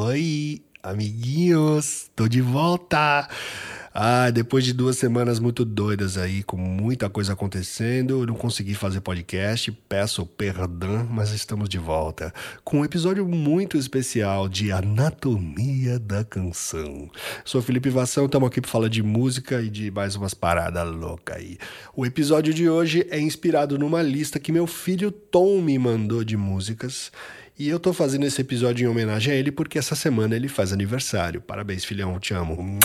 Oi, amiguinhos, tô de volta. Ah, depois de duas semanas muito doidas aí, com muita coisa acontecendo, não consegui fazer podcast, peço perdão, mas estamos de volta com um episódio muito especial de Anatomia da Canção. Sou Felipe Vassão, estamos aqui para falar de música e de mais umas paradas loucas aí. O episódio de hoje é inspirado numa lista que meu filho Tom me mandou de músicas. E eu tô fazendo esse episódio em homenagem a ele porque essa semana ele faz aniversário. Parabéns, filhão, te amo.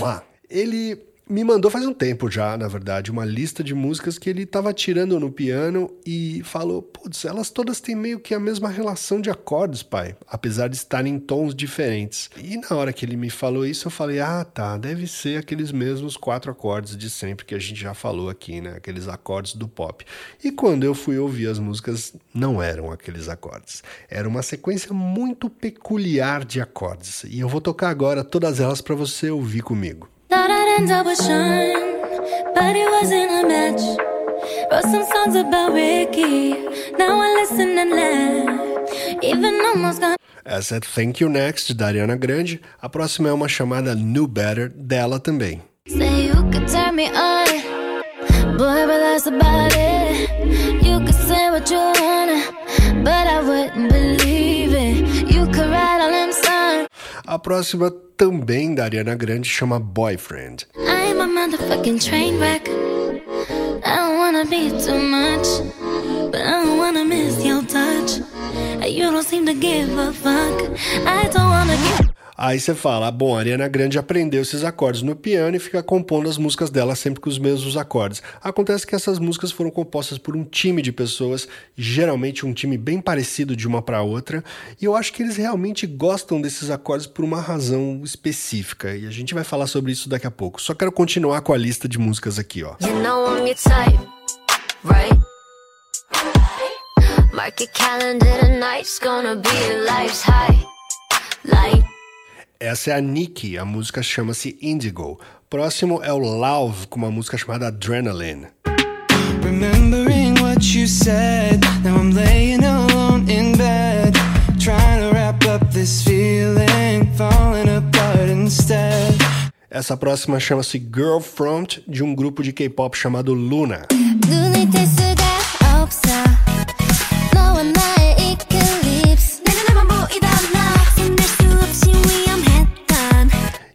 Ele me mandou faz um tempo já, na verdade, uma lista de músicas que ele estava tirando no piano e falou: Putz, elas todas têm meio que a mesma relação de acordes, pai, apesar de estarem em tons diferentes. E na hora que ele me falou isso, eu falei: Ah, tá, deve ser aqueles mesmos quatro acordes de sempre que a gente já falou aqui, né? Aqueles acordes do pop. E quando eu fui ouvir as músicas, não eram aqueles acordes. Era uma sequência muito peculiar de acordes. E eu vou tocar agora todas elas para você ouvir comigo. Thought Sean, but it wasn't a match. Wrote some songs about Ricky, now I listen and laugh. Even almost got. Essa é Thank You Next, da Ariana Grande. A próxima é uma chamada New Better, dela também. Say you could turn me on, boy, but that's about it. You could say what you wanna, but I wouldn't believe A próxima também da Ariana Grande chama Boyfriend. I'm a motherfucking train wreck. I don't wanna be too much, but I don't wanna miss your touch. You don't seem to give a fuck. I don't wanna give Aí você fala, bom, a Ariana Grande aprendeu esses acordes no piano e fica compondo as músicas dela sempre com os mesmos acordes. Acontece que essas músicas foram compostas por um time de pessoas, geralmente um time bem parecido de uma para outra, e eu acho que eles realmente gostam desses acordes por uma razão específica, e a gente vai falar sobre isso daqui a pouco. Só quero continuar com a lista de músicas aqui, ó. You know type, right? Mark your calendar tonight's gonna be life's high. Light essa é a Nikki, a música chama-se Indigo. Próximo é o Love, com uma música chamada Adrenaline. Remembering what you said, now I'm laying alone in bed, trying to wrap up this feeling, falling apart instead. Essa próxima chama-se Girl Front, de um grupo de K-pop chamado Luna.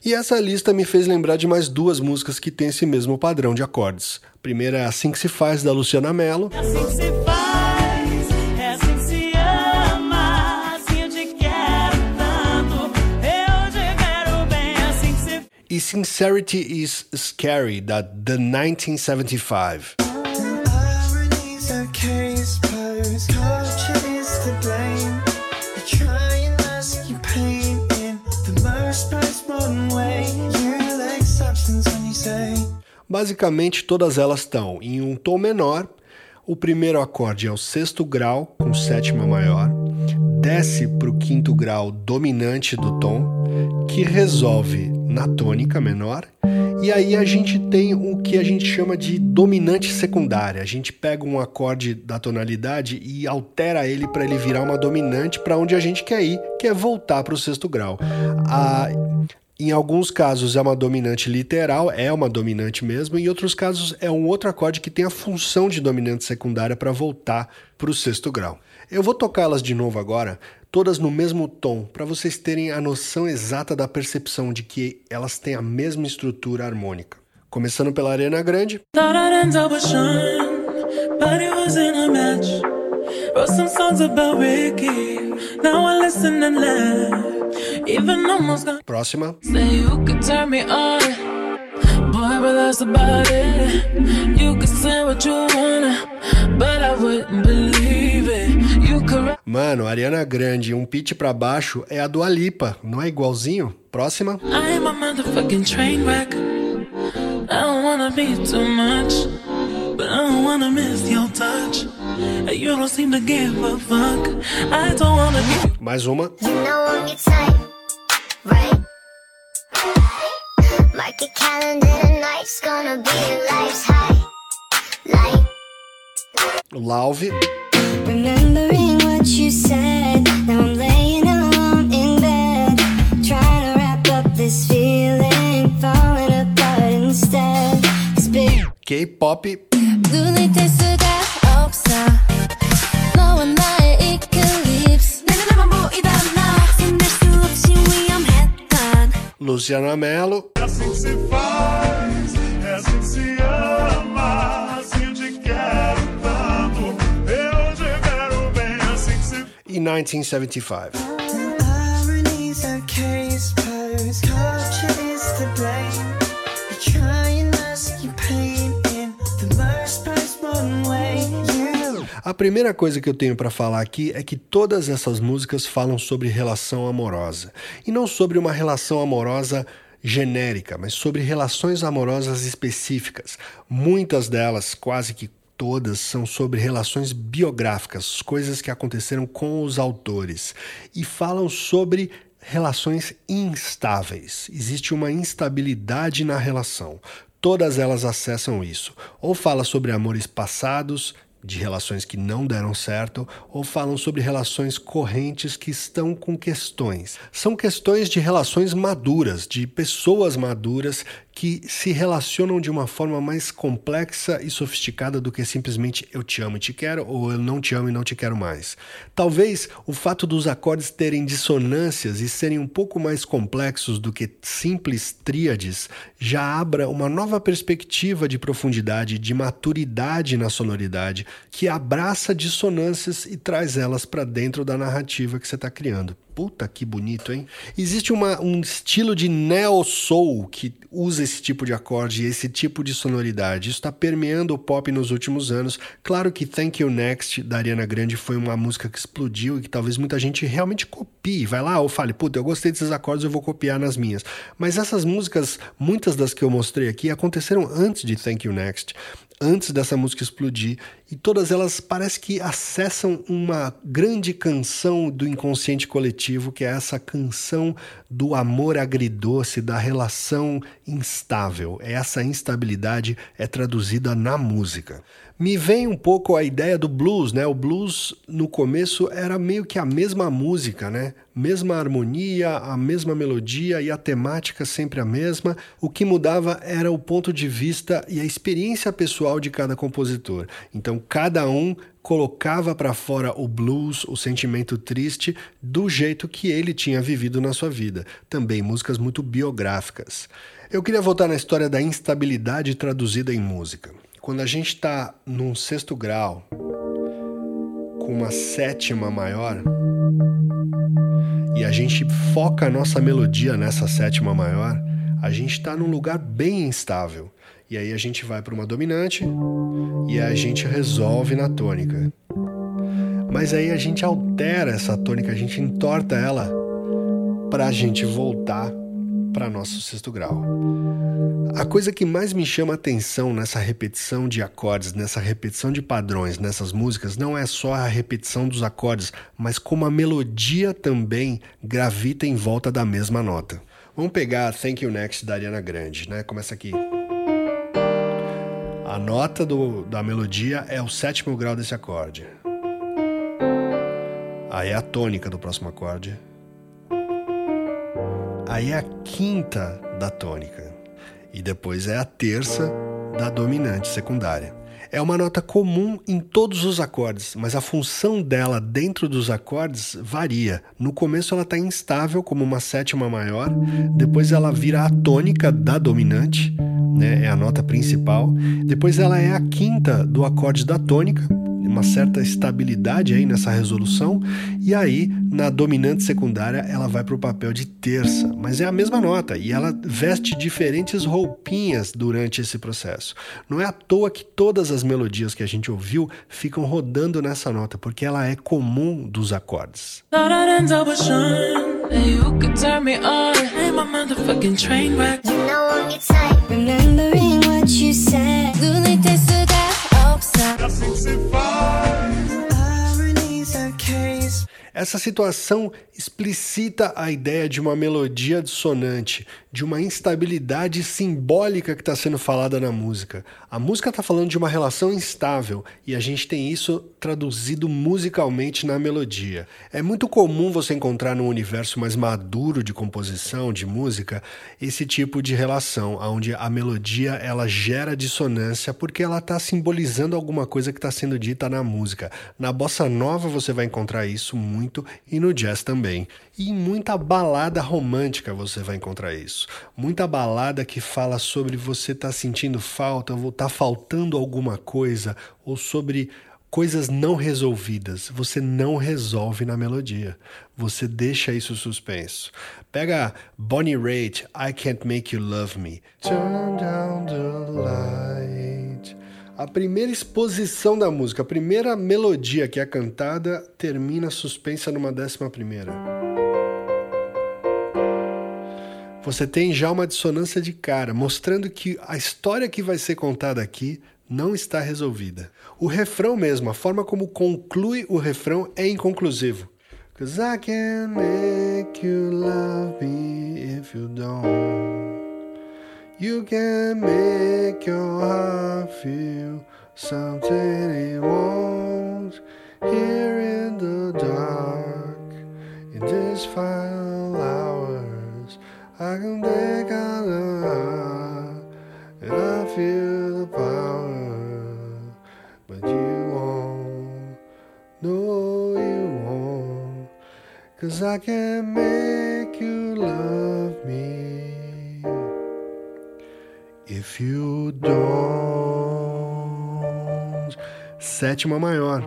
E essa lista me fez lembrar de mais duas músicas que têm esse mesmo padrão de acordes. A primeira é Assim Que Se Faz, da Luciana Mello. Assim que se faz, é assim que se ama, assim eu te quero tanto, eu te quero bem, assim que se... E Sincerity is Scary, da The 1975. Basicamente, todas elas estão em um tom menor. O primeiro acorde é o sexto grau, com sétima maior, desce para o quinto grau dominante do tom, que resolve na tônica menor, e aí a gente tem o que a gente chama de dominante secundária. A gente pega um acorde da tonalidade e altera ele para ele virar uma dominante para onde a gente quer ir, que é voltar para o sexto grau. A em alguns casos é uma dominante literal, é uma dominante mesmo, em outros casos é um outro acorde que tem a função de dominante secundária para voltar para o sexto grau. Eu vou tocá-las de novo agora, todas no mesmo tom, para vocês terem a noção exata da percepção de que elas têm a mesma estrutura harmônica. Começando pela Arena Grande. Wrote some songs about Ricky. Now I listen and laugh. Even almost. Próxima. Say you could turn me on. Boy, but that's about it. You could say what you wanna, but I wouldn't believe it. You could. Mano, Ariana Grande, um pitch pra baixo é a do Alipa, não é igualzinho? Próxima. I'm a motherfucking train wreck. I don't wanna be too much, but I don't wanna miss your touch. You don't seem to give a fuck. I don't wanna be... Mais uma. You know I'm your type, right? Mark your calendar, tonight's gonna be your life's high. Light. Lauve. Remembering what you said, now I'm laying alone in bed, trying to wrap up this feeling, falling apart instead. K-pop. Luciana Mello. É assim que se faz, é assim que se ama, assim eu te quero tanto, eu te quero bem, é assim que se... E 1975. A primeira coisa que eu tenho para falar aqui é que todas essas músicas falam sobre relação amorosa. E não sobre uma relação amorosa genérica, mas sobre relações amorosas específicas. Muitas delas, quase que todas, são sobre relações biográficas, coisas que aconteceram com os autores. E falam sobre relações instáveis. Existe uma instabilidade na relação. Todas elas acessam isso. Ou fala sobre amores passados, de relações que não deram certo ou falam sobre relações correntes que estão com questões. São questões de relações maduras, de pessoas maduras que se relacionam de uma forma mais complexa e sofisticada do que simplesmente eu te amo e te quero ou eu não te amo e não te quero mais. Talvez o fato dos acordes terem dissonâncias e serem um pouco mais complexos do que simples tríades já abra uma nova perspectiva de profundidade, de maturidade na sonoridade que abraça dissonâncias e traz elas para dentro da narrativa que você está criando. Puta que bonito, hein? Existe uma, um estilo de neo-soul que usa esse tipo de acorde e esse tipo de sonoridade. Isso está permeando o pop nos últimos anos. Claro que Thank You Next, da Ariana Grande, foi uma música que explodiu e que talvez muita gente realmente copie. Vai lá ou fale, puta, eu gostei desses acordes, eu vou copiar nas minhas. Mas essas músicas, muitas das que eu mostrei aqui, aconteceram antes de Thank You Next antes dessa música explodir, e todas elas parece que acessam uma grande canção do inconsciente coletivo, que é essa canção do amor agridoce, da relação instável. Essa instabilidade é traduzida na música me vem um pouco a ideia do blues, né? O blues no começo era meio que a mesma música, né? Mesma harmonia, a mesma melodia e a temática sempre a mesma. O que mudava era o ponto de vista e a experiência pessoal de cada compositor. Então cada um colocava para fora o blues, o sentimento triste, do jeito que ele tinha vivido na sua vida. Também músicas muito biográficas. Eu queria voltar na história da instabilidade traduzida em música. Quando a gente está num sexto grau com uma sétima maior e a gente foca a nossa melodia nessa sétima maior, a gente está num lugar bem instável. E aí a gente vai para uma dominante e a gente resolve na tônica. Mas aí a gente altera essa tônica, a gente entorta ela para a gente voltar para nosso sexto grau. A coisa que mais me chama atenção nessa repetição de acordes, nessa repetição de padrões, nessas músicas, não é só a repetição dos acordes, mas como a melodia também gravita em volta da mesma nota. Vamos pegar Thank You Next da Ariana Grande, né? Começa aqui. A nota do, da melodia é o sétimo grau desse acorde. Aí é a tônica do próximo acorde. Aí é a quinta da tônica. E depois é a terça da dominante secundária. É uma nota comum em todos os acordes, mas a função dela dentro dos acordes varia. No começo ela está instável, como uma sétima maior, depois ela vira a tônica da dominante, né, é a nota principal, depois ela é a quinta do acorde da tônica, uma certa estabilidade aí nessa resolução, e aí na dominante secundária ela vai para o papel de terça, mas é a mesma nota e ela veste diferentes roupinhas durante esse processo. Não é à toa que todas as melodias que a gente ouviu ficam rodando nessa nota, porque ela é comum dos acordes. Essa situação explicita a ideia de uma melodia dissonante, de uma instabilidade simbólica que está sendo falada na música. A música está falando de uma relação instável e a gente tem isso traduzido musicalmente na melodia. É muito comum você encontrar no universo mais maduro de composição, de música, esse tipo de relação, onde a melodia ela gera dissonância porque ela está simbolizando alguma coisa que está sendo dita na música. Na bossa nova você vai encontrar isso muito e no jazz também. E em muita balada romântica você vai encontrar isso. Muita balada que fala sobre você tá sentindo falta, ou tá faltando alguma coisa, ou sobre coisas não resolvidas. Você não resolve na melodia. Você deixa isso suspenso. Pega Bonnie Raitt, I Can't Make You Love Me. Turn down the light. A primeira exposição da música, a primeira melodia que é cantada, termina suspensa numa décima primeira. você tem já uma dissonância de cara, mostrando que a história que vai ser contada aqui não está resolvida. O refrão mesmo, a forma como conclui o refrão é inconclusivo. Cause I can make you love me if you don't. You can make your heart feel something he won't. hear in the dark, in this final hours, I can take the heart and I feel the power, but you won't, no, you won't, cause I can make you love me if you don't. Sétima maior.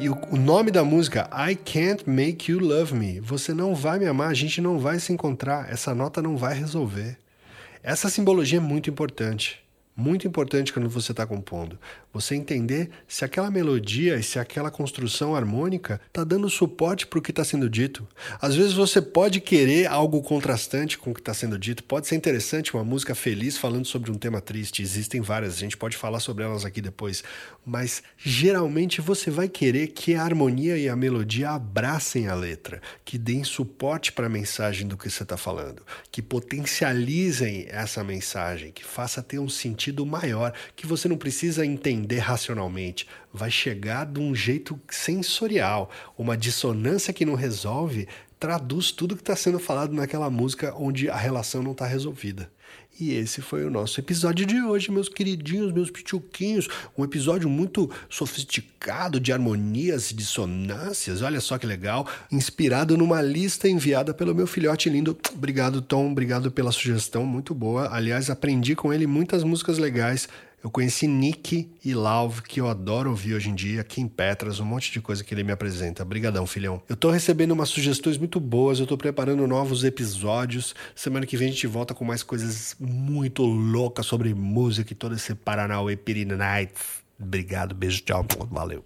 E o, nome da música, I Can't Make You Love Me. Você não vai me amar, a gente não vai se encontrar, essa nota não vai resolver. Essa simbologia é muito importante muito importante quando você está compondo. Você entender se aquela melodia e se aquela construção harmônica está dando suporte para o que está sendo dito. Às vezes você pode querer algo contrastante com o que está sendo dito. Pode ser interessante uma música feliz falando sobre um tema triste. Existem várias, a gente pode falar sobre elas aqui depois. Mas geralmente você vai querer que a harmonia e a melodia abracem a letra, que deem suporte para a mensagem do que você está falando, que potencializem essa mensagem, que faça ter um sentido maior que você não precisa entender racionalmente. Vai chegar de um jeito sensorial. Uma dissonância que não resolve traduz tudo que está sendo falado naquela música onde a relação não está resolvida. E esse foi o nosso episódio de hoje, meus queridinhos, meus pituquinhos. Um episódio muito sofisticado de harmonias e dissonâncias. Olha só que legal. Inspirado numa lista enviada pelo meu filhote lindo. Obrigado, Tom. Obrigado pela sugestão. Muito boa. Aliás, aprendi com ele muitas músicas legais. Eu conheci Nick e Lauve, que eu adoro ouvir hoje em dia, Kim Petras, um monte de coisa que ele me apresenta. Obrigadão, filhão. Eu tô recebendo umas sugestões muito boas, eu tô preparando novos episódios. Semana que vem a gente volta com mais coisas muito loucas sobre música e todo esse Paranauê Nights. Obrigado, beijo, tchau, valeu.